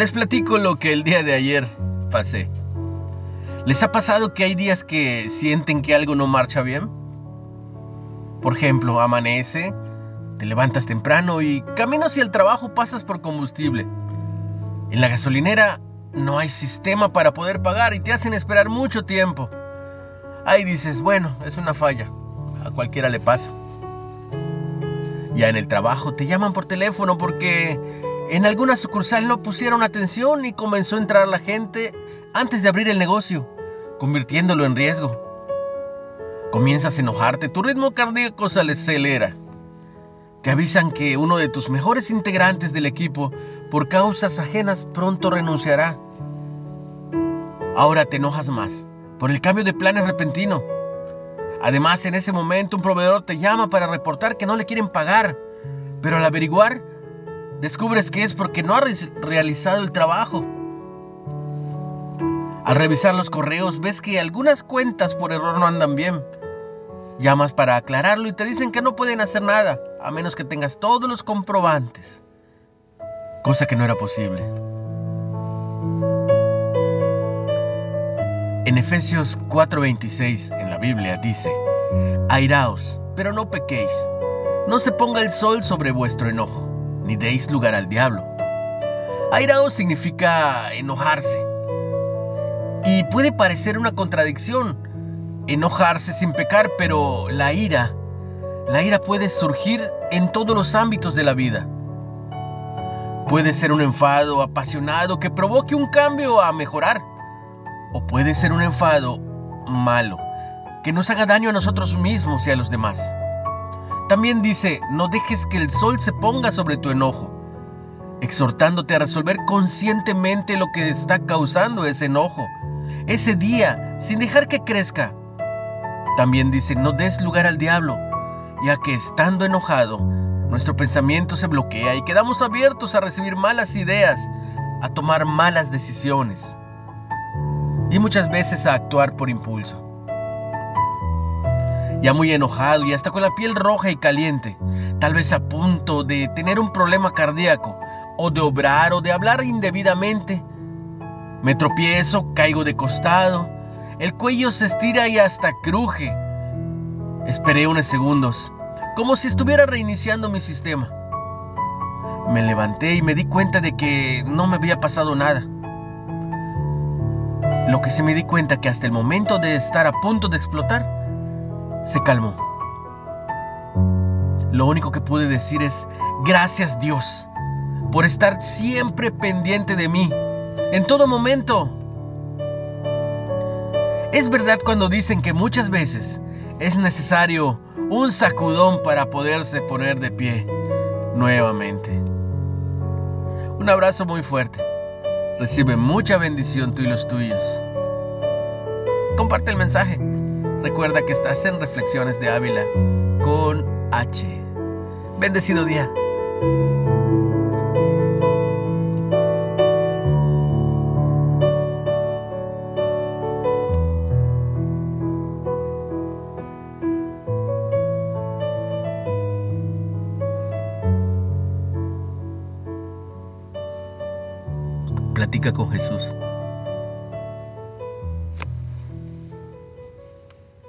Les platico lo que el día de ayer pasé. ¿Les ha pasado que hay días que sienten que algo no marcha bien? Por ejemplo, amanece, te levantas temprano y camino hacia el trabajo pasas por combustible. En la gasolinera no hay sistema para poder pagar y te hacen esperar mucho tiempo. Ahí dices, bueno, es una falla, a cualquiera le pasa. Ya en el trabajo te llaman por teléfono porque en alguna sucursal no pusieron atención y comenzó a entrar la gente antes de abrir el negocio, convirtiéndolo en riesgo. Comienzas a enojarte, tu ritmo cardíaco se acelera. Te avisan que uno de tus mejores integrantes del equipo, por causas ajenas, pronto renunciará. Ahora te enojas más por el cambio de planes repentino. Además, en ese momento un proveedor te llama para reportar que no le quieren pagar, pero al averiguar descubres que es porque no ha realizado el trabajo. Al revisar los correos ves que algunas cuentas por error no andan bien. Llamas para aclararlo y te dicen que no pueden hacer nada a menos que tengas todos los comprobantes. Cosa que no era posible. En Efesios 4:26 en la Biblia dice, Airaos, pero no pequéis. No se ponga el sol sobre vuestro enojo ni deis lugar al diablo. Airao significa enojarse. Y puede parecer una contradicción, enojarse sin pecar, pero la ira, la ira puede surgir en todos los ámbitos de la vida. Puede ser un enfado apasionado que provoque un cambio a mejorar. O puede ser un enfado malo que nos haga daño a nosotros mismos y a los demás. También dice, no dejes que el sol se ponga sobre tu enojo, exhortándote a resolver conscientemente lo que está causando ese enojo, ese día, sin dejar que crezca. También dice, no des lugar al diablo, ya que estando enojado, nuestro pensamiento se bloquea y quedamos abiertos a recibir malas ideas, a tomar malas decisiones y muchas veces a actuar por impulso ya muy enojado y hasta con la piel roja y caliente, tal vez a punto de tener un problema cardíaco, o de obrar o de hablar indebidamente. Me tropiezo, caigo de costado, el cuello se estira y hasta cruje. Esperé unos segundos, como si estuviera reiniciando mi sistema. Me levanté y me di cuenta de que no me había pasado nada. Lo que se me di cuenta que hasta el momento de estar a punto de explotar, se calmó. Lo único que pude decir es, gracias Dios, por estar siempre pendiente de mí, en todo momento. Es verdad cuando dicen que muchas veces es necesario un sacudón para poderse poner de pie nuevamente. Un abrazo muy fuerte. Recibe mucha bendición tú y los tuyos. Comparte el mensaje. Recuerda que estás en Reflexiones de Ávila con H. Bendecido día. Platica con Jesús.